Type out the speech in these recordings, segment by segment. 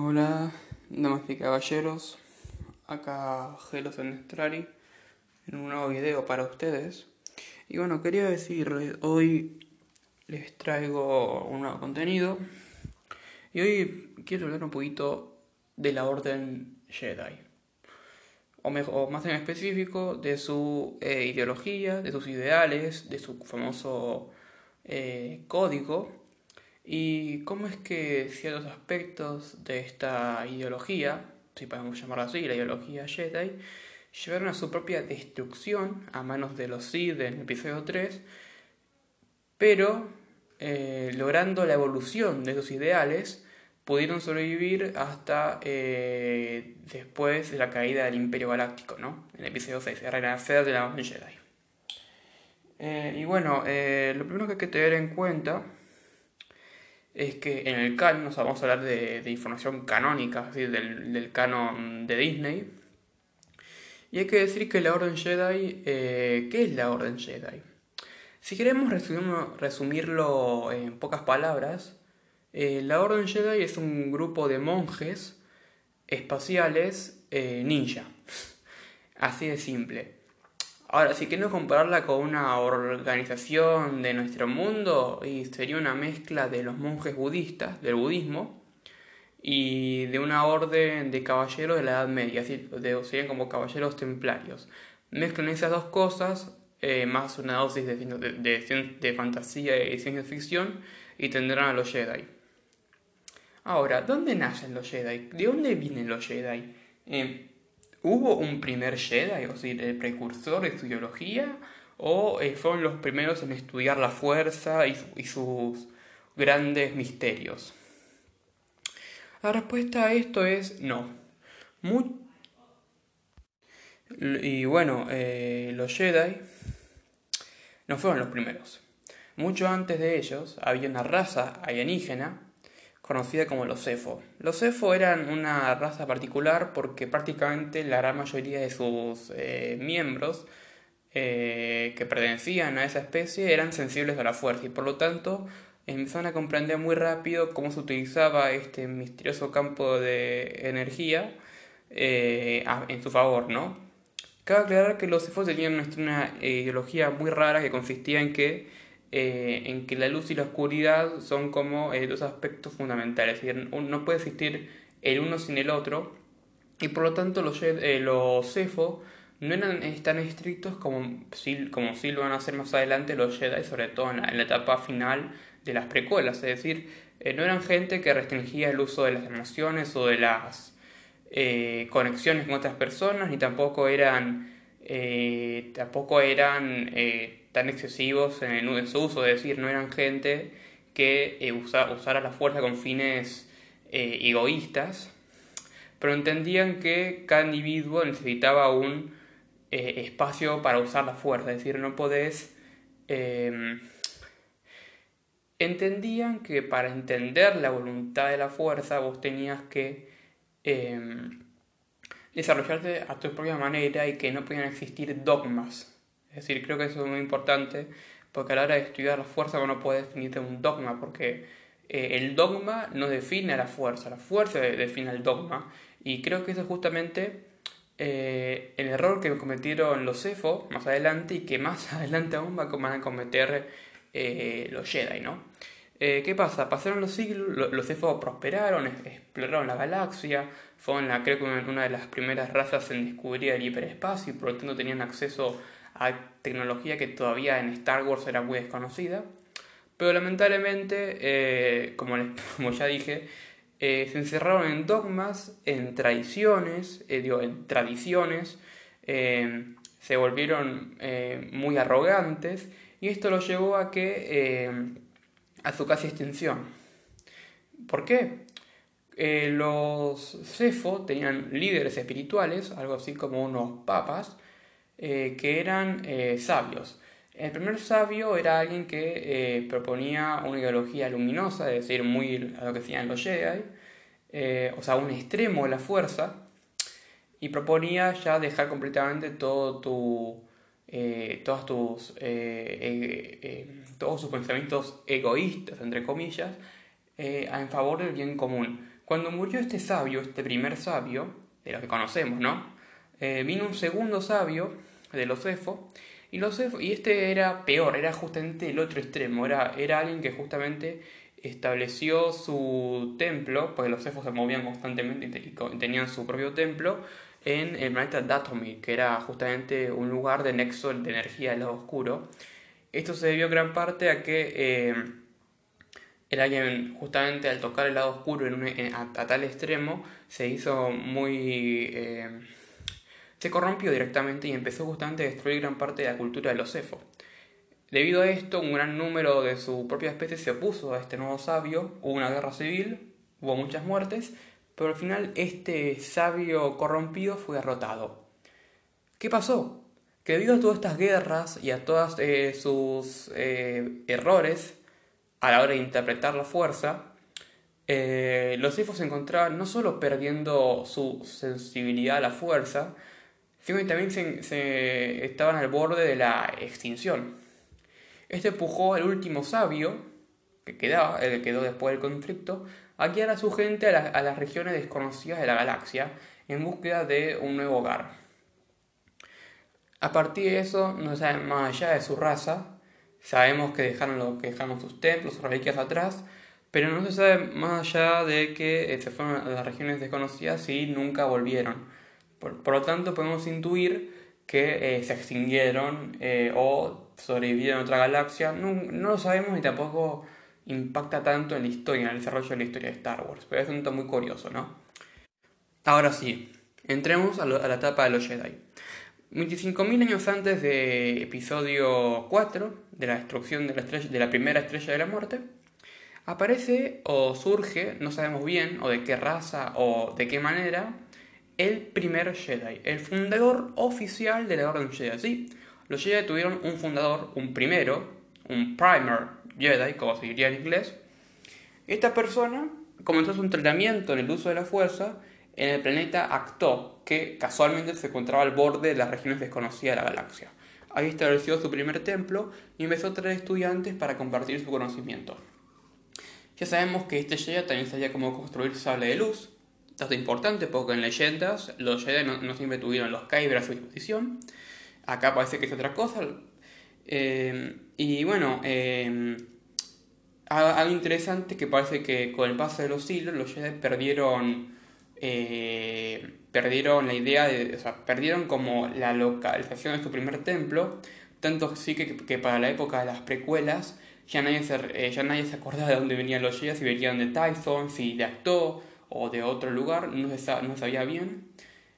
Hola, damas y caballeros, acá Gelos Estrari en un nuevo video para ustedes. Y bueno, quería decirles, hoy les traigo un nuevo contenido y hoy quiero hablar un poquito de la Orden Jedi. O, mejor, más en específico, de su eh, ideología, de sus ideales, de su famoso eh, código y cómo es que ciertos aspectos de esta ideología, si podemos llamarla así, la ideología Jedi, llevaron a su propia destrucción a manos de los Sith en el episodio 3, pero eh, logrando la evolución de esos ideales, pudieron sobrevivir hasta eh, después de la caída del Imperio Galáctico, ¿no? En el episodio 6, el renacer de la Jedi. Eh, y bueno, lo primero que hay que tener en cuenta es que en el canon, vamos a hablar de, información canónica, del, del, canon de Disney. Y hay que decir que la Orden Jedi, eh, ¿qué es la Orden Jedi? Si queremos resumirlo en pocas palabras, eh, la Orden Jedi es un grupo de monjes espaciales eh, ninja. Así de simple. Ahora, si queremos compararla con una organización de nuestro mundo, y sería una mezcla de los monjes budistas, del budismo, y de una orden de caballeros de la Edad Media, así, serían como caballeros templarios. Mezclan esas dos cosas, eh, más una dosis de, de, fantasía y ciencia ficción, y tendrán a los Jedi. Ahora, ¿dónde nacen los Jedi? ¿De dónde vienen los Jedi? Eh, ¿Hubo un primer Jedi, o sea, el precursor de su ideología? ¿O eh, fueron los primeros en estudiar la fuerza y, sus grandes misterios? La respuesta a esto es no. y bueno, eh, los Jedi no fueron los primeros. Mucho antes de ellos había una raza alienígena conocida como los Cefo. Los Cefo eran una raza particular porque prácticamente la gran mayoría de sus eh, miembros eh, que pertenecían a esa especie eran sensibles a la fuerza y por lo tanto empezaron a comprender muy rápido cómo se utilizaba este misterioso campo de energía eh, en su favor, ¿no? Cabe aclarar que los Cefo tenían una ideología muy rara que consistía en que eh, en que la luz y la oscuridad son como eh, dos aspectos fundamentales, es decir, no puede existir el uno sin el otro, y por lo tanto los, eh, los Cefo no eran tan estrictos como si, como si lo van a hacer más adelante los Jedi, sobre todo en la, etapa final de las precuelas, es decir, no eran gente que restringía el uso de las emociones o de las conexiones con otras personas, ni tampoco eran, tampoco eran tan excesivos en, su uso, es decir, no eran gente que eh, usara la fuerza con fines eh, egoístas, pero entendían que cada individuo necesitaba un eh, espacio para usar la fuerza, es decir, no podés... Em, entendían que para entender la voluntad de la fuerza vos tenías que em, desarrollarte a tu propia manera y que no podían existir dogmas es decir, creo que eso es muy importante porque a la hora de estudiar la fuerza uno puede definir un dogma, porque eh, el dogma no define a la fuerza, la fuerza define el dogma. Y creo que eso es justamente eh, el error que cometieron los CEFO más adelante y que más adelante aún van a cometer eh, los Jedi, ¿no? ¿Qué pasa? Pasaron los siglos, los CEFO prosperaron, exploraron la galaxia, fueron la, creo que una de las primeras razas en descubrir el hiperespacio y por lo tanto tenían acceso hay tecnología que todavía en Star Wars era muy desconocida. Pero lamentablemente, eh, como, como, ya dije, eh, se encerraron en dogmas, en tradiciones, eh, en tradiciones, se volvieron muy arrogantes y esto lo llevó a que a su casi extinción. ¿Por qué? los Cefo tenían líderes espirituales, algo así como unos papas, eh, que eran eh, sabios. El primer sabio era alguien que eh, proponía una ideología luminosa, es decir, muy a lo que decían los Jedi, o sea, un extremo de la fuerza, y proponía ya dejar completamente todo tu, todos, tus, todos sus pensamientos egoístas, entre comillas, en favor del bien común. Cuando murió este sabio, este primer sabio, de los que conocemos, ¿no? Eh, vino un segundo sabio, de los Efo, y, los y este era peor, era justamente el otro extremo, era, era alguien que justamente estableció su templo, porque los Efos se movían constantemente y tenían su propio templo, en el planeta Datomir, que era justamente un lugar de nexo de energía del lado oscuro. Esto se debió gran parte a que eh, alguien, justamente al tocar el lado oscuro en a, tal extremo, se hizo muy... Eh, se corrompió directamente y empezó justamente a destruir gran parte de la cultura de los Efos. Debido a esto, un gran número de su propia especie se opuso a este nuevo sabio, hubo una guerra civil, hubo muchas muertes, pero al final este sabio corrompido fue derrotado. ¿Qué pasó? Que debido a todas estas guerras y a todos eh, sus eh, errores a la hora de interpretar la fuerza, eh, los elfos se encontraban no solo perdiendo su sensibilidad a la fuerza, también se estaban al borde de la extinción. Este empujó al último sabio, que quedaba, el que quedó después del conflicto, a guiar a su gente a, las regiones desconocidas de la galaxia en búsqueda de un nuevo hogar. A partir de eso, no se sabe más allá de su raza, sabemos que dejaron, lo, que dejaron sus templos, sus reliquias atrás, pero no se sabe más allá de que eh, se fueron a las regiones desconocidas y nunca volvieron. Por, lo tanto, podemos intuir que eh, se extinguieron eh, o sobrevivieron en otra galaxia. No, no, lo sabemos y tampoco impacta tanto en la historia, en el desarrollo de la historia de Star Wars. Pero es un punto muy curioso, ¿no? Ahora sí, entremos a, la etapa de los Jedi. 25.000 años antes de episodio 4, de la destrucción de la, estrella, de la primera estrella de la muerte, aparece o surge, no sabemos bien, o de qué raza o de qué manera, el primer Jedi, el fundador oficial de la Orden Jedi. Los Jedi tuvieron un fundador, un primero, un primer Jedi, como se diría en inglés. Esta persona comenzó su entrenamiento en el uso de la fuerza en el planeta Acto, que casualmente se encontraba al borde de las regiones desconocidas de la galaxia. Ahí estableció su primer templo y empezó a traer estudiantes para compartir su conocimiento. Ya sabemos que este Jedi también sabía cómo construir sable de luz, Dato importante porque en leyendas los Jedi no, siempre tuvieron los Kyber a su disposición. Acá parece que es otra cosa. Eh, y bueno, eh, algo interesante que parece que con el paso de los siglos los Jedi perdieron, eh, perdieron la idea de, perdieron como la localización de su primer templo, tanto sí que, para la época de las precuelas ya nadie se, ya nadie se acordaba de dónde venían los Jedi, si venían de Tyson, si de Acto, o de otro lugar, no sabía bien.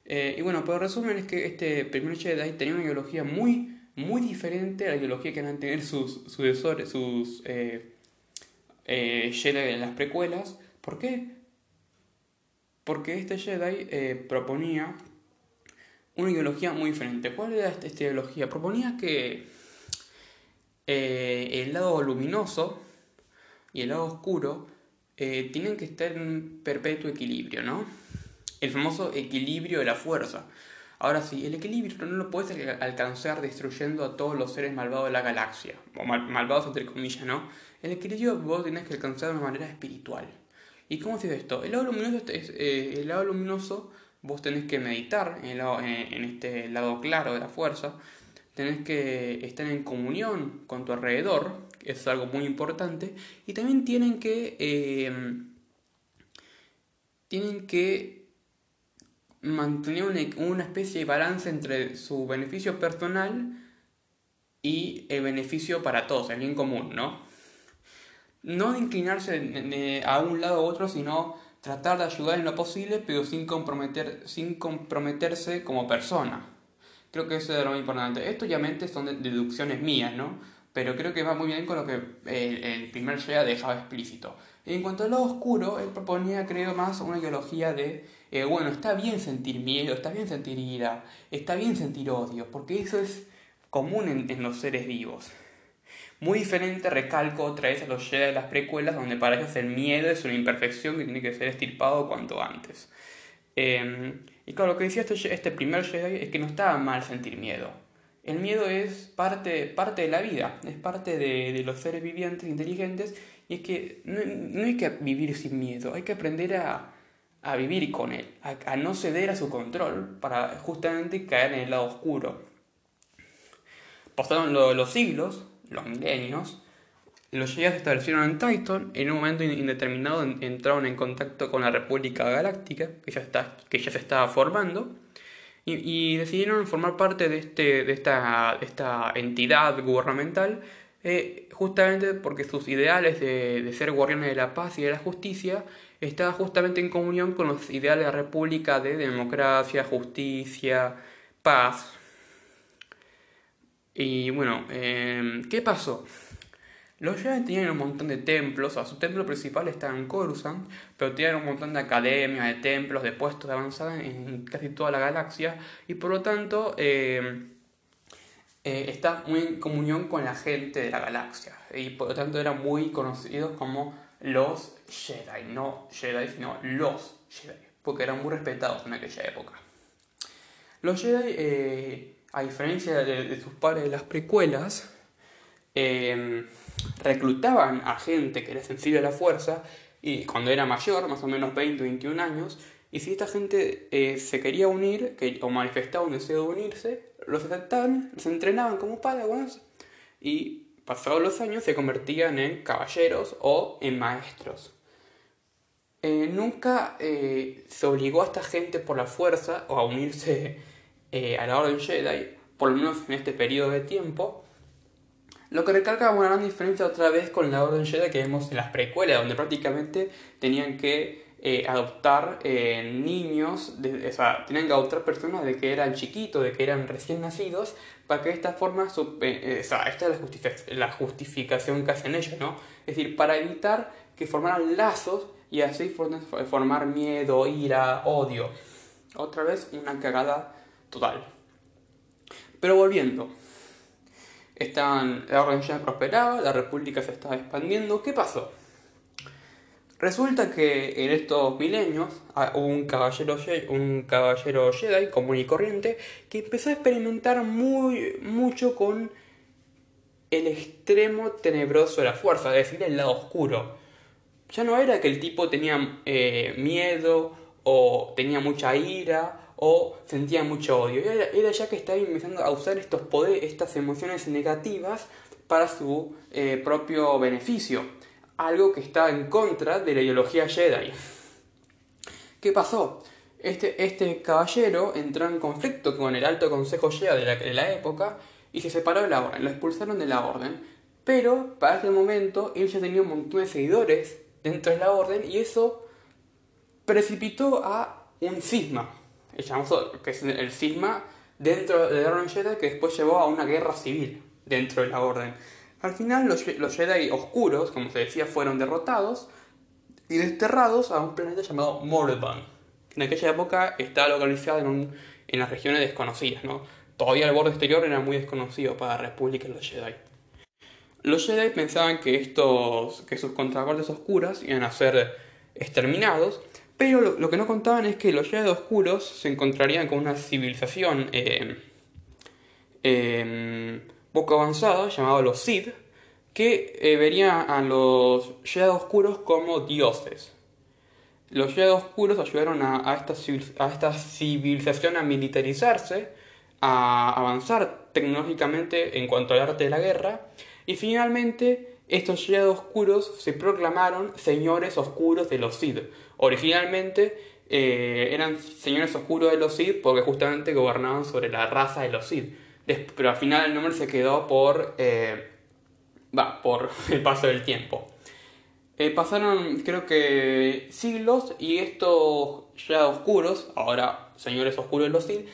Eh, y bueno, pero resumen es que este primer Jedi tenía una ideología muy, muy diferente a la ideología que a tener sus sucesores, sus eh, eh, Jedi en las precuelas. ¿Por qué? Porque este Jedi proponía una ideología muy diferente. ¿Cuál era esta ideología? Proponía que el lado luminoso y el lado oscuro eh, tienen que estar en perpetuo equilibrio, ¿no? El famoso equilibrio de la fuerza. Ahora sí, el equilibrio no lo puedes alcanzar destruyendo a todos los seres malvados de la galaxia, o malvados entre comillas, ¿no? El equilibrio vos tenés que alcanzar de una manera espiritual. ¿Y cómo se esto? El lado luminoso, es, eh, el lado luminoso vos tenés que meditar en este lado claro de la fuerza, tenés que estar en comunión con tu alrededor, es algo muy importante, y también tienen que, em, tienen que mantener una, especie de balance entre su beneficio personal y el beneficio para todos, el bien común, ¿no? No inclinarse a un lado u otro, sino tratar de ayudar en lo posible, pero sin, comprometer, sin comprometerse como persona. Creo que eso es lo más importante. Esto obviamente son deducciones mías, ¿no? Pero creo que va muy bien con lo que el, primer Jedi dejaba explícito. En cuanto al lado oscuro, él proponía, creo, más una ideología de, eh, bueno, está bien sentir miedo, está bien sentir ira, está bien sentir odio, porque eso es común en, los seres vivos. Muy diferente, recalco otra vez a los Jedi de las precuelas, donde para ellos el miedo es una imperfección que tiene que ser estirpado cuanto antes. Em, y claro, lo que decía este, este primer Jedi es que no estaba mal sentir miedo el miedo es parte, parte de la vida, es parte de, los seres vivientes inteligentes y es que no, hay que vivir sin miedo, hay que aprender a, a vivir con él, a, no ceder a su control para justamente caer en el lado oscuro. Pasaron los siglos, los milenios, los Jedi se establecieron en Titan, en un momento indeterminado entraron en contacto con la República Galáctica, que ya, está, que ya se estaba formando, y, decidieron formar parte de, este, de, esta, esta entidad gubernamental eh, justamente porque sus ideales de, de, ser guardianes de la paz y de la justicia estaban justamente en comunión con los ideales de la república de democracia, justicia, paz. Y bueno, eh, ¿qué pasó? Los Jedi tenían un montón de templos, o sea, su templo principal estaba en Coruscant, pero tenían un montón de academias, de templos, de puestos de avanzada en casi toda la galaxia, y por lo tanto eh, eh, está muy en comunión con la gente de la galaxia, y por lo tanto eran muy conocidos como los Jedi, no Jedi, sino los Jedi, porque eran muy respetados en aquella época. Los Jedi, eh, a diferencia de, sus padres de las precuelas, reclutaban a gente que era sensible a la fuerza y cuando era mayor, más o menos 20 o 21 años, y si esta gente eh, se quería unir o manifestaba un deseo de unirse, los aceptaban, los entrenaban como padawans y pasados los años se convertían en caballeros o en maestros. Eh, nunca eh, se obligó a esta gente por la fuerza o a unirse a la Orden Jedi, por lo menos en este periodo de tiempo, lo que recalca una gran diferencia otra vez con la Orden Jedi que vemos en las precuelas, donde prácticamente tenían que eh, adoptar eh, niños, o sea, tenían que adoptar personas de que eran chiquitos, de que eran recién nacidos, para que de esta forma, eh, o sea, esta es la, justificación que hacen ellos, ¿no? Es decir, para evitar que formaran lazos y así formar miedo, ira, odio. Otra vez una cagada total. Pero volviendo, Estaban, la organización prosperaba, la república se estaba expandiendo. ¿Qué pasó? Resulta que en estos milenios ah, hubo un caballero, un caballero Jedi común y corriente que empezó a experimentar muy, mucho con el extremo tenebroso de la fuerza, es decir, el lado oscuro. Ya no era que el tipo tenía eh, miedo o tenía mucha ira o sentía mucho odio. Era, ya que estaba empezando a usar estos poderes, estas emociones negativas para su eh, propio beneficio. Algo que estaba en contra de la ideología Jedi. ¿Qué pasó? Este, este caballero entró en conflicto con el alto consejo Jedi de la, de la época y se separó de la orden, lo expulsaron de la orden. Pero para ese momento él ya tenía un montón de seguidores dentro de la orden y eso precipitó a un cisma que es el cisma dentro de la Orden Jedi que después llevó a una guerra civil dentro de la Orden. Al final los, los Jedi oscuros, como se decía, fueron derrotados y desterrados a un planeta llamado Morban, en aquella época estaba localizado en, en las regiones desconocidas. ¿no? Todavía el borde exterior era muy desconocido para la República y los Jedi. Los Jedi pensaban que, estos, que sus contrapartes oscuras iban a ser exterminados pero lo, que no contaban es que los Jedi Oscuros se encontrarían con una civilización eh, em, poco avanzada llamada los Sith, que eh, vería a los Jedi Oscuros como dioses. Los Jedi Oscuros ayudaron a, esta civilización a militarizarse, a avanzar tecnológicamente en cuanto al arte de la guerra, y finalmente estos Jedi Oscuros se proclamaron señores oscuros de los Sith, Originalmente eh, eran señores oscuros de los Sith porque justamente gobernaban sobre la raza de los Sith. Pero al final el nombre se quedó por, eh, por el paso del tiempo. Eh, pasaron creo que siglos y estos ya oscuros, ahora señores oscuros de los Sith,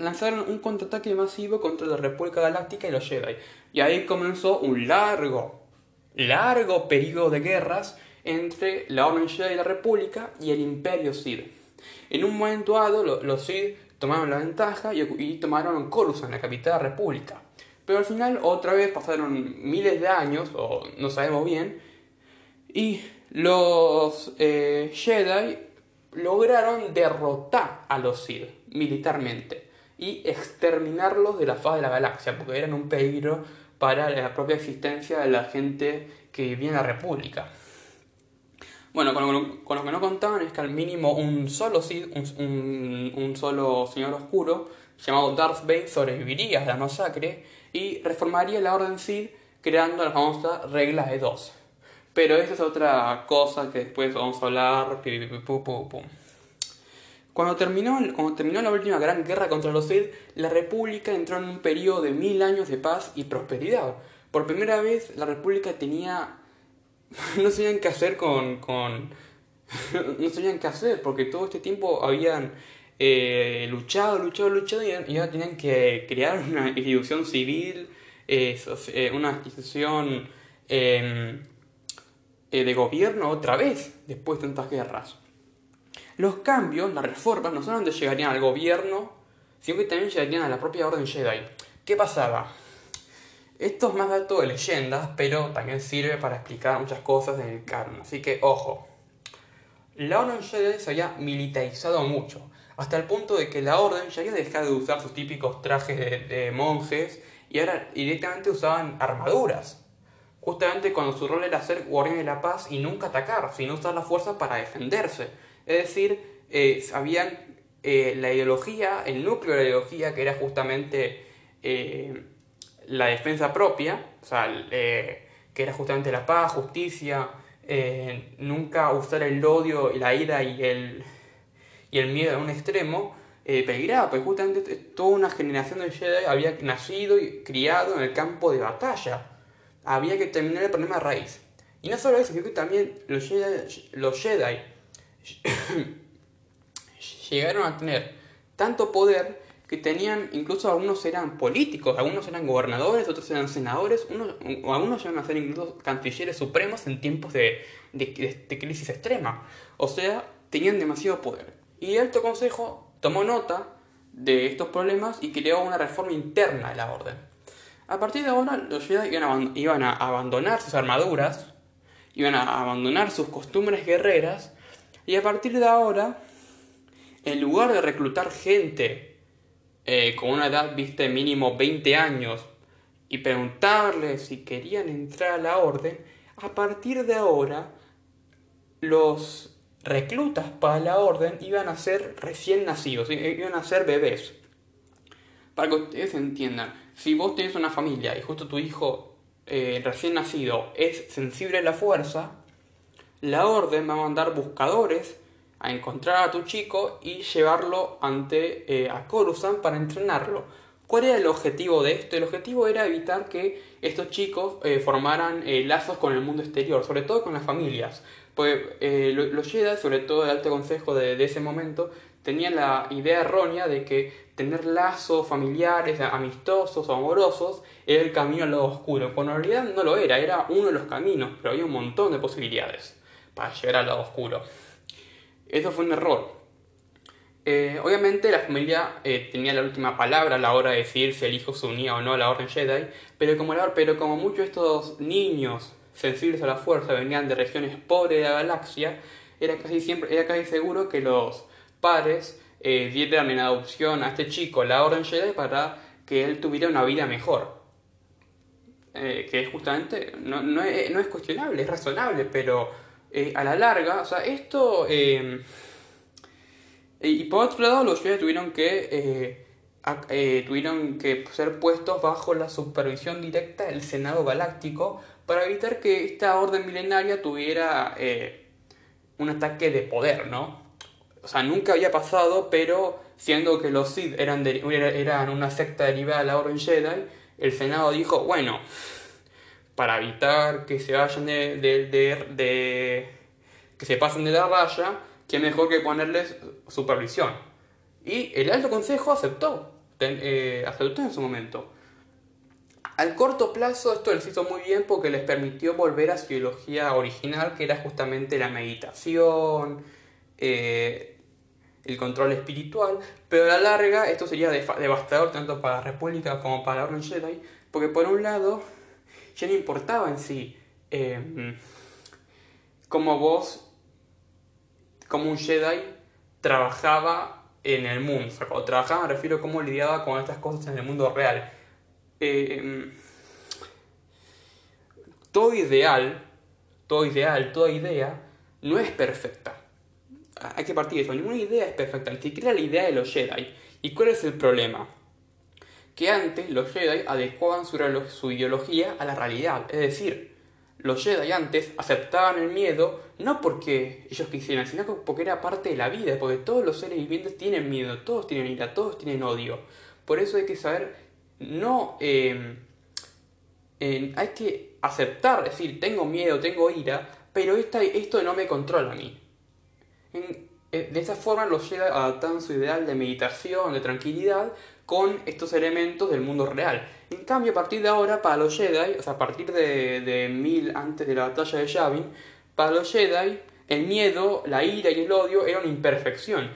lanzaron un contraataque masivo contra la República Galáctica y los Jedi. Y ahí comenzó un largo, largo periodo de guerras entre la Orden Jedi de la República y el Imperio Sith. En un momento dado, los Sith tomaron la ventaja y, tomaron Coruscant, la capital de la República. Pero al final, otra vez pasaron miles de años, o no sabemos bien, y los eh, Jedi lograron derrotar a los Sith militarmente y exterminarlos de la faz de la galaxia, porque eran un peligro para la propia existencia de la gente que vivía en la República. Bueno, con lo, con lo, que no contaban es que al mínimo un solo Sith, un, solo Señor Oscuro, llamado Darth Vader, sobreviviría a la masacre y reformaría la Orden Sith creando la famosa regla de dos. Pero esa es otra cosa que después vamos a hablar. Cuando terminó, cuando terminó la última gran guerra contra los Sith, la República entró en un periodo de mil años de paz y prosperidad. Por primera vez, la República tenía. no sabían qué hacer con. con no sabían qué hacer, porque todo este tiempo habían eh, luchado, luchado, luchado y, ya tenían que crear una institución civil, eh, eh, una institución em, de gobierno otra vez, después de tantas guerras. Los cambios, las reformas, no solamente llegarían al gobierno, sino que también llegarían a la propia Orden Jedi. ¿Qué pasaba? Esto es más dato de leyendas, pero también sirve para explicar muchas cosas en el canon. Así que, ojo. La Orden Jedi se había militarizado mucho, hasta el punto de que la Orden ya había dejado de usar sus típicos trajes de, monjes y ahora directamente usaban armaduras. Justamente cuando su rol era ser guardián de la paz y nunca atacar, sino usar la fuerza para defenderse. Es decir, eh, habían eh, la ideología, el núcleo de la ideología, que era justamente eh, la defensa propia, o sea, que era justamente la paz, justicia, nunca usar el odio, la ira y el, y el miedo a un extremo, peligraba, porque justamente toda una generación de Jedi había nacido y criado en el campo de batalla. Había que terminar el problema raíz. Y no solo eso, sino que también los Jedi, los Jedi llegaron a tener tanto poder que tenían, incluso algunos eran políticos, algunos eran gobernadores, otros eran senadores, unos, algunos llegaron a ser incluso cancilleres supremos en tiempos de, de, crisis extrema. O sea, tenían demasiado poder. Y el Alto Consejo tomó nota de estos problemas y creó una reforma interna de la orden. A partir de ahora, los Jedi iban a abandonar sus armaduras, iban a abandonar sus costumbres guerreras y a partir de ahora, en lugar de reclutar gente eh, con una edad, viste, mínimo 20 años y preguntarles si querían entrar a la orden, a partir de ahora, los reclutas para la orden iban a ser recién nacidos, iban a ser bebés. Para que ustedes entiendan, si vos tenés una familia y justo tu hijo eh, recién nacido es sensible a la fuerza, la orden va a mandar buscadores a encontrar a tu chico y llevarlo ante eh, a Coruscant para entrenarlo. ¿Cuál era el objetivo de esto? El objetivo era evitar que estos chicos eh, formaran eh, lazos con el mundo exterior, sobre todo con las familias. Pues los Jedi, sobre todo el alto consejo de, de, ese momento, tenían la idea errónea de que tener lazos familiares, amistosos o amorosos era el camino al lado oscuro, cuando en realidad no lo era, era uno de los caminos, pero había un montón de posibilidades para llegar al lado oscuro. Eso fue un error. Eh, obviamente la familia eh, tenía la última palabra a la hora de decidir si el hijo se unía o no a la Orden Jedi, pero como, pero como muchos de estos niños sensibles a la fuerza venían de regiones pobres de la galaxia, era casi, siempre, era casi seguro que los padres eh, dieran en adopción a este chico la Orden Jedi para que él tuviera una vida mejor. que es justamente, no, no, es, no es cuestionable, es razonable, pero eh, a la larga, o sea, esto... Eh, y por otro lado, los Jedi tuvieron que, eh, tuvieron que ser puestos bajo la supervisión directa del Senado Galáctico para evitar que esta orden milenaria tuviera un ataque de poder, ¿no? O sea, nunca había pasado, pero siendo que los Sith eran, eran una secta derivada de la Orden Jedi, el Senado dijo, bueno, para evitar que se vayan de, de, que se pasen de la raya, que mejor que ponerles supervisión. Y el alto consejo aceptó, eh, aceptó en su momento. Al corto plazo esto les hizo muy bien porque les permitió volver a su ideología original, que era justamente la meditación, eh, el control espiritual, pero a la larga esto sería devastador tanto para la República como para la Orden Jedi, porque por un lado ya no importaba en sí eh, cómo vos, como un Jedi, trabajaba en el mundo. O sea, cuando trabajaba me refiero a cómo lidiaba con estas cosas en el mundo real. Eh, todo ideal, todo ideal, toda idea, no es perfecta. Hay que partir de eso. Ninguna idea es perfecta, ni siquiera la idea de los Jedi. ¿Y cuál es el problema? Que antes los Jedi adecuaban su, su ideología a la realidad. Es decir, los Jedi antes aceptaban el miedo no porque ellos quisieran, sino porque era parte de la vida, porque todos los seres vivientes tienen miedo, todos tienen ira, todos tienen odio. Por eso hay que saber, no... Eh, hay que aceptar, decir, tengo miedo, tengo ira, pero esta, esto no me controla a mí. Eh, de esta forma los Jedi adaptan su ideal de meditación, de tranquilidad, con estos elementos del mundo real. En cambio, a partir de ahora, para los Jedi, o sea, a partir de, de mil antes de la batalla de Yavin, para los Jedi, el miedo, la ira y el odio eran imperfección.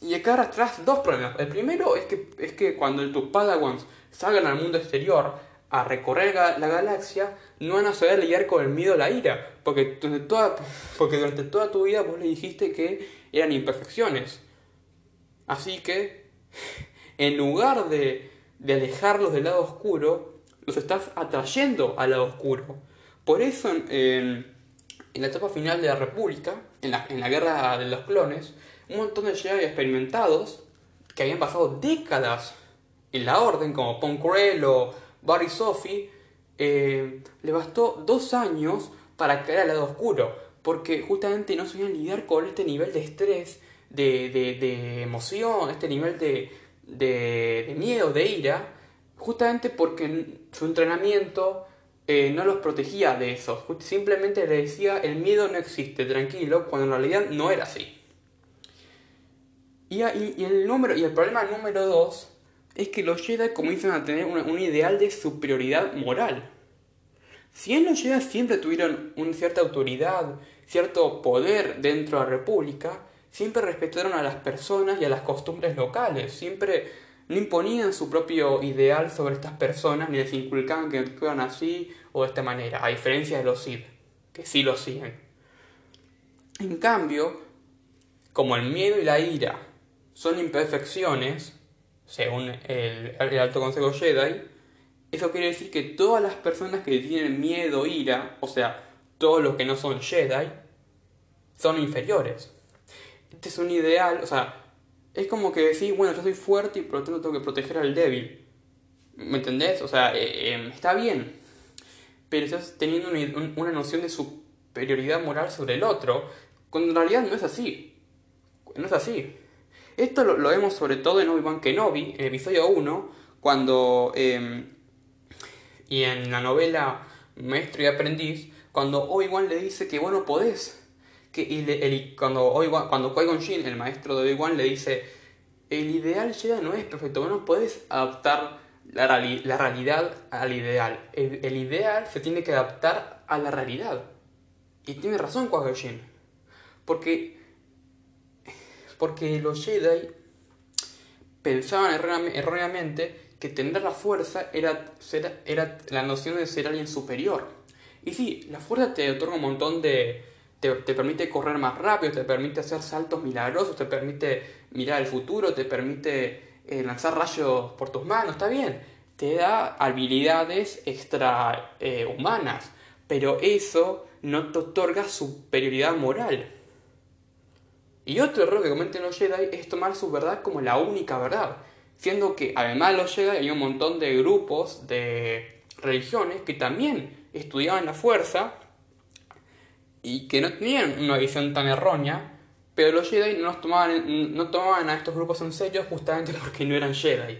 Y acá arrastras dos problemas. El primero es que, es que cuando tus Padawans salgan al mundo exterior, a recorrer la galaxia, no van a saber lidiar con el miedo o la ira, porque durante, toda, porque durante toda tu vida vos le dijiste que eran imperfecciones. Así que, en lugar de, de alejarlos del lado oscuro, los estás atrayendo al lado oscuro. Por eso, en, la etapa final de la República, en la, en la guerra de los clones, un montón de Jedi experimentados que habían pasado décadas en la orden, como Poncrel o Barry Sophie, eh, le bastó dos años para caer al lado oscuro, porque justamente no sabían lidiar con este nivel de estrés, de, de, emoción, este nivel de, de, miedo, de ira, justamente porque su entrenamiento eh, no los protegía de eso, simplemente le decía el miedo no existe, tranquilo, cuando en realidad no era así. Y, y el, número, y el problema número dos es que los Jedi comienzan a tener un ideal de superioridad moral. Si bien los Jedi siempre tuvieron una cierta autoridad, cierto poder dentro de la República, siempre respetaron a las personas y a las costumbres locales, siempre no imponían su propio ideal sobre estas personas ni les inculcaban que actúan así o de esta manera, a diferencia de los Sith, que sí lo siguen. En cambio, como el miedo y la ira son imperfecciones, según el, Alto Consejo Jedi, eso quiere decir que todas las personas que tienen miedo, ira, o sea, todos los que no son Jedi, son inferiores. Este es un ideal, o sea, es como que decir, bueno, yo soy fuerte y por lo tanto tengo que proteger al débil. ¿Me entendés? O sea, eh, em, está bien, pero estás teniendo una, una noción de superioridad moral sobre el otro, cuando en realidad no es así. No es así. Esto lo, vemos sobre todo en Obi-Wan Kenobi, en el episodio 1, cuando... Em, y en la novela Maestro y Aprendiz, cuando Obi-Wan le dice que bueno podés. Que, y cuando Obi-Wan, cuando Qui-Gon Jinn, el maestro de Obi-Wan, le dice, el ideal Jedi no es perfecto, bueno puedes adaptar la, la realidad al ideal. El, el, ideal se tiene que adaptar a la realidad. Y tiene razón Qui-Gon Jinn. Porque porque los Jedi pensaban erróneamente que tener la fuerza era, era la noción de ser alguien superior. Y sí, la fuerza te otorga un montón de... Te, permite correr más rápido, te permite hacer saltos milagrosos, te permite mirar el futuro, te permite eh, lanzar rayos por tus manos, está bien. Te da habilidades extra eh, humanas, pero eso no te otorga superioridad moral. Y otro error que cometen los Jedi es tomar su verdad como la única verdad, siendo que además de los Jedi hay un montón de grupos de religiones que también estudiaban la fuerza y que no tenían una visión tan errónea, pero los Jedi no, tomaban, no tomaban a estos grupos en serio justamente porque no eran Jedi.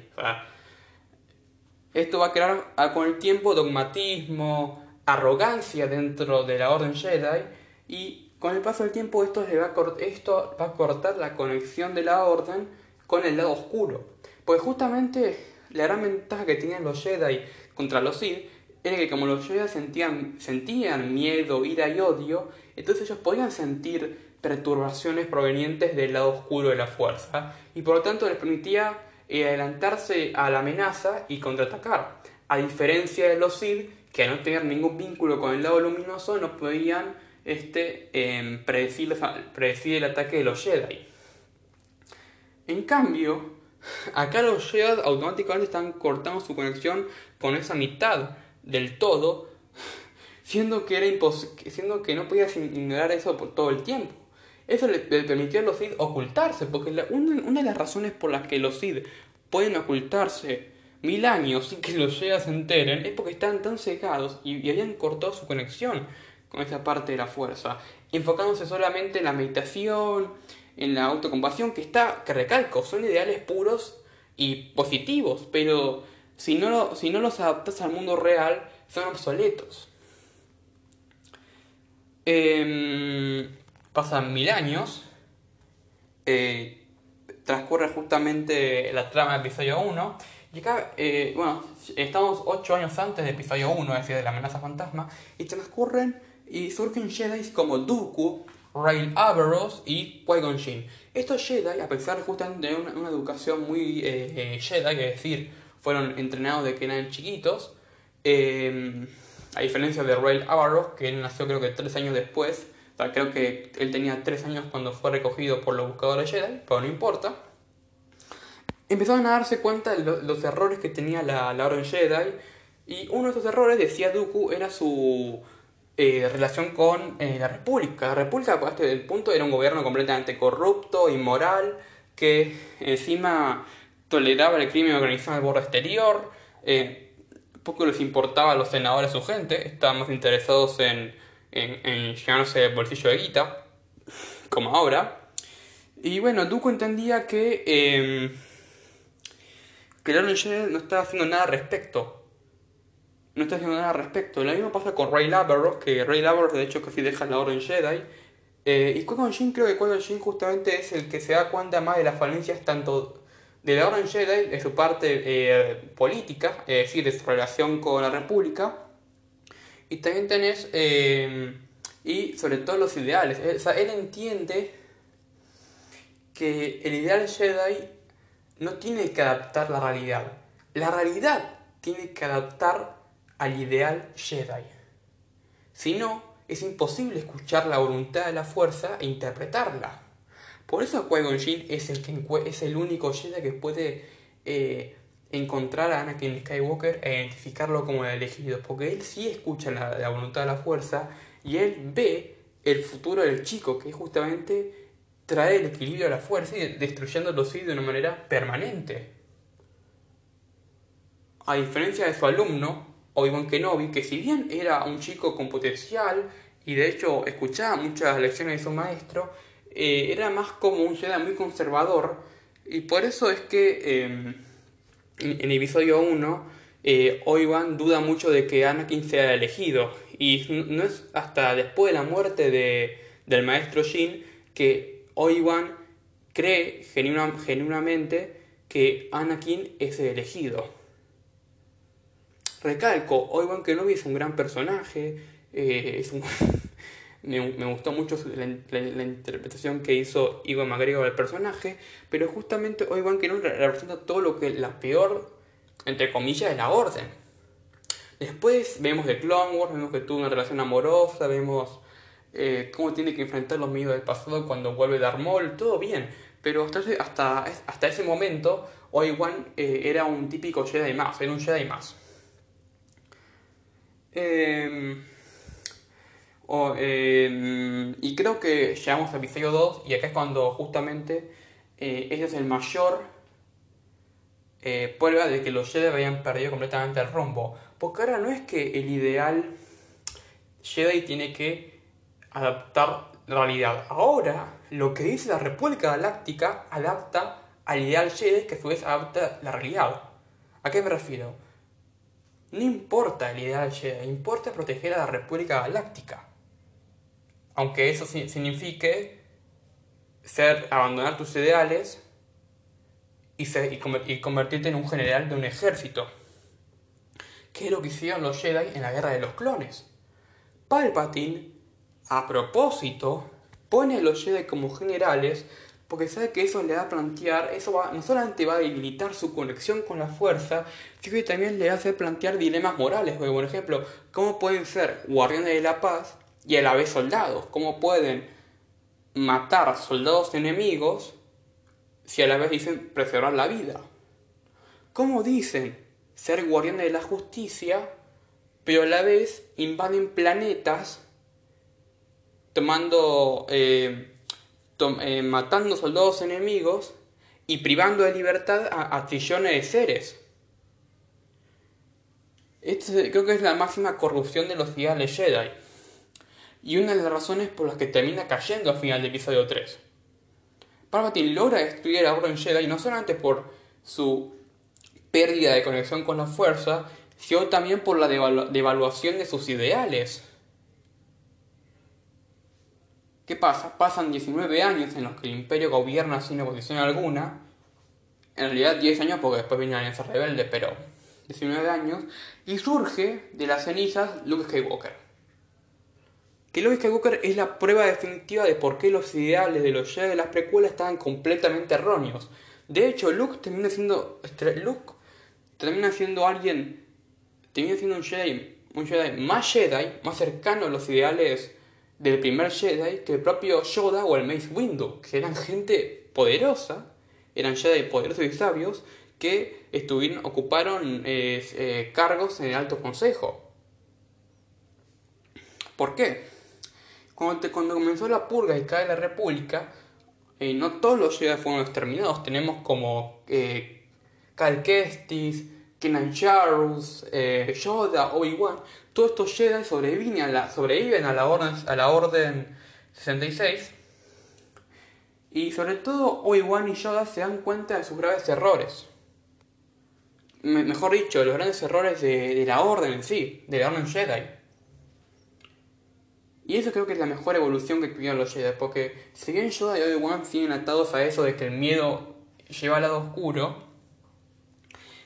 esto va a crear con el tiempo dogmatismo, arrogancia dentro de la Orden Jedi y con el paso del tiempo esto, va a esto va a cortar la conexión de la orden con el lado oscuro. Porque justamente la gran ventaja que tenían los Jedi contra los Sith era que como los Jedi sentían, sentían miedo, ira y odio, entonces ellos podían sentir perturbaciones provenientes del lado oscuro de la fuerza y por lo tanto les permitía eh, adelantarse a la amenaza y contraatacar. A diferencia de los Sith, que al no tener ningún vínculo con el lado luminoso no podían este, eh, predecir, el ataque de los Jedi. En cambio, acá los Jedi automáticamente están cortando su conexión con esa mitad del todo, siendo que, era siendo que no podías ignorar eso por todo el tiempo. Eso le, permitió a los Sith ocultarse, porque una, de las razones por las que los Sith pueden ocultarse mil años sin que los Jedi se enteren es porque están tan cegados y, y habían cortado su conexión con esa parte de la fuerza, enfocándose solamente en la meditación, en la autocompasión, que está, que recalco, son ideales puros y positivos, pero si no, si no los adaptas al mundo real, son obsoletos. Em, pasan mil años, eh, transcurre justamente la trama de episodio 1, y acá, eh, bueno, estamos 8 años antes de episodio 1, es decir, de la amenaza fantasma, y transcurren y surgen Jedi como Dooku, Rail Averross y Qui-Gon Jinn. Estos Jedi, a pesar de justamente tener una, educación muy eh, Jedi, es decir, fueron entrenados de que eran chiquitos, eh, a diferencia de Rail Averross, que él nació creo que tres años después, o sea, creo que él tenía tres años cuando fue recogido por los buscadores Jedi, pero no importa. Empezaron a darse cuenta de los errores que tenía la, la Orden Jedi, y uno de esos errores, decía Dooku, era su eh, relación con eh, la República. La República, a este punto, era un gobierno completamente corrupto, inmoral, que encima toleraba el crimen organizado al borde exterior. Eh, poco les importaba a los senadores su gente, estaban más interesados en, en, en llenarse el bolsillo de guita, como ahora. Y bueno, Duco entendía que, eh, que la no estaba haciendo nada al respecto no está haciendo nada al respecto. Lo mismo pasa con Ray Laveroff, que Ray Laveroff de hecho casi deja la Orden Jedi. Eh, y Qui-Gon creo que Qui-Gon justamente es el que se da cuenta más de las falencias tanto de la Orden Jedi, de su parte eh, política, es decir, de su relación con la República. Y también tenés, eh, y sobre todo los ideales. O sea, él entiende que el ideal Jedi no tiene que adaptar la realidad. La realidad tiene que adaptar al ideal Jedi. Si no, es imposible escuchar la voluntad de la fuerza e interpretarla. Por eso Qui-Gon Jinn es el, que, es el único Jedi que puede eh, encontrar a Anakin Skywalker e identificarlo como el elegido, porque él sí escucha la, voluntad de la fuerza y él ve el futuro del chico, que justamente trae el equilibrio a la fuerza y destruyendo los Sith de una manera permanente. A diferencia de su alumno, Obi-Wan Kenobi, que si bien era un chico con potencial y de hecho escuchaba muchas lecciones de su maestro, eh, era más como un Jedi muy conservador y por eso es que em, en, el episodio 1 eh, Obi-Wan duda mucho de que Anakin sea elegido y no es hasta después de la muerte de, del maestro Jin que Obi-Wan cree genuinamente que Anakin es el elegido. Recalco, Obi-Wan Kenobi es un gran personaje, eh, es un... me, gustó mucho la, interpretación que hizo Iwan McGregor del personaje, pero justamente Obi-Wan Kenobi representa todo lo que la peor, entre comillas, de la orden. Después vemos de Clone Wars, vemos que tuvo una relación amorosa, vemos eh, cómo tiene que enfrentar los miedos del pasado cuando vuelve Darth Maul, todo bien. Pero hasta ese, hasta, hasta ese momento, Obi-Wan eh, era un típico Jedi más, era un Jedi más. Y creo que llegamos al episodio 2 y acá es cuando justamente eh, ese es el mayor eh, de que los Jedi habían perdido completamente el rumbo. Porque ahora no es que el ideal Jedi tiene que adaptar la realidad. Ahora lo que dice la República Galáctica adapta al ideal Jedi que a su vez adapta la realidad. ¿A qué me refiero? No importa el ideal Jedi, importa proteger a la República Galáctica. Aunque eso signifique ser, abandonar tus ideales y, convertirte en un general de un ejército. ¿Qué es lo que hicieron los Jedi en la guerra de los clones? Palpatine, a propósito, pone a los Jedi como generales porque sabe que eso le va a plantear, eso no solamente va a debilitar su conexión con la fuerza, sino que también le hace plantear dilemas morales, por ejemplo, ¿cómo pueden ser guardianes de la paz y a la vez soldados? ¿Cómo pueden matar soldados enemigos si a la vez dicen preservar la vida? ¿Cómo dicen ser guardianes de la justicia, pero a la vez invaden planetas tomando, eh, eh, matando soldados enemigos y privando de libertad a, trillones de seres. Esto creo que es la máxima corrupción de los ideales Jedi. Y una de las razones por las que termina cayendo al final del episodio 3. Palpatine logra destruir a Orden Jedi no solamente por su pérdida de conexión con la fuerza, sino también por la devaluación de sus ideales. ¿Qué pasa? Pasan 19 años en los que el imperio gobierna sin oposición alguna. En realidad 10 años porque después viene la alianza rebelde, pero 19 años. Y surge de las cenizas Luke Skywalker. Que Luke Skywalker es la prueba definitiva de por qué los ideales de los Jedi de las precuelas estaban completamente erróneos. De hecho, Luke termina siendo. Luke termina siendo alguien. Termina siendo un Jedi. Un Jedi más Jedi, más cercano a los ideales del primer Jedi que el propio Yoda o el Mace Windu, que eran gente poderosa, eran Jedi poderosos y sabios, que estuvieron, ocuparon eh, eh, cargos en el Alto Consejo. ¿Por qué? Cuando, cuando comenzó la purga y cae la República, eh, no todos los Jedi fueron exterminados. Tenemos como Cal Kestis, Kenan Charles, Yoda, Obi-Wan, todos estos Jedi sobreviven a la, sobreviven a la, orden, a la Orden 66. Y sobre todo Obi-Wan y Yoda se dan cuenta de sus graves errores. mejor dicho, los grandes errores de, la Orden en sí, de la Orden Jedi. Y eso creo que es la mejor evolución que tuvieron los Jedi, porque si bien Yoda y Obi-Wan siguen atados a eso de que el miedo lleva al lado oscuro,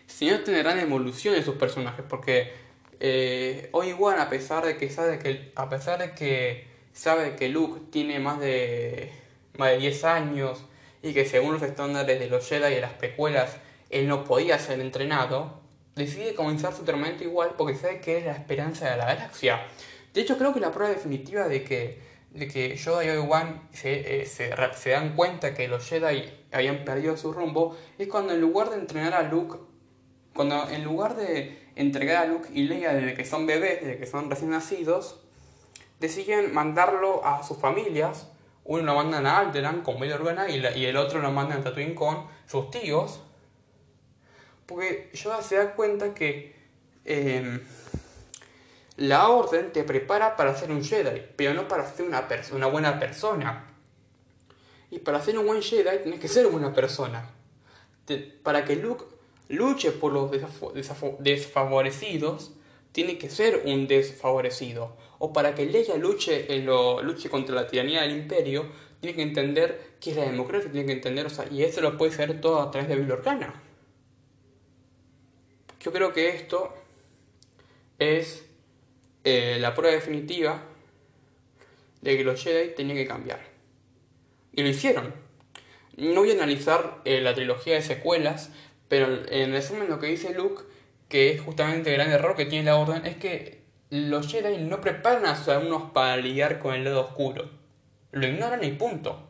si no tendrán evolución en sus personajes, porque eh, Obi-Wan, a pesar de que sabe que a pesar de que sabe que Luke tiene más de más de 10 años y que según los estándares de los Jedi y de las precuelas él no podía ser entrenado, decide comenzar su entrenamiento igual porque sabe que es la esperanza de la galaxia. De hecho, creo que la prueba definitiva de que, de que Yoda y Obi-Wan se, eh, se, dan cuenta que los Jedi habían perdido su rumbo es cuando en lugar de entrenar a Luke, cuando en lugar de entregar a Luke y Leia desde que son bebés, desde que son recién nacidos, deciden mandarlo a sus familias. Uno lo mandan a Alderaan con Bail Organa y, y, el otro lo mandan a Tatooine con sus tíos. Porque Yoda se da cuenta que em, la orden te prepara para ser un Jedi, pero no para ser una, una buena persona. Y para ser un buen Jedi tienes que ser una buena persona. para que Luke luche por los desfavorecidos, tiene que ser un desfavorecido. O para que Leia luche, en lo, luche contra la tiranía del imperio, tiene que entender que es la democracia, tiene que entender, o sea, y eso lo puede hacer todo a través de Biblorcana. Yo creo que esto es eh, la prueba definitiva de que los Jedi tenían que cambiar. Y lo hicieron. No voy a analizar eh, la trilogía de secuelas, pero en resumen lo que dice Luke, que es justamente el gran error que tiene la orden, es que los Jedi no preparan a sus alumnos para lidiar con el lado oscuro. Lo ignoran y punto.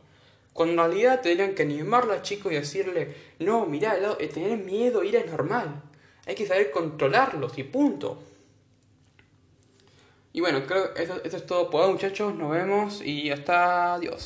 Cuando en realidad tendrían que animarlo a chico y decirle, no, mirá, eh, tener miedo, ir es normal. Hay que saber controlarlos y punto. Y bueno, creo que eso, eso es todo por hoy muchachos. Nos vemos y hasta adiós.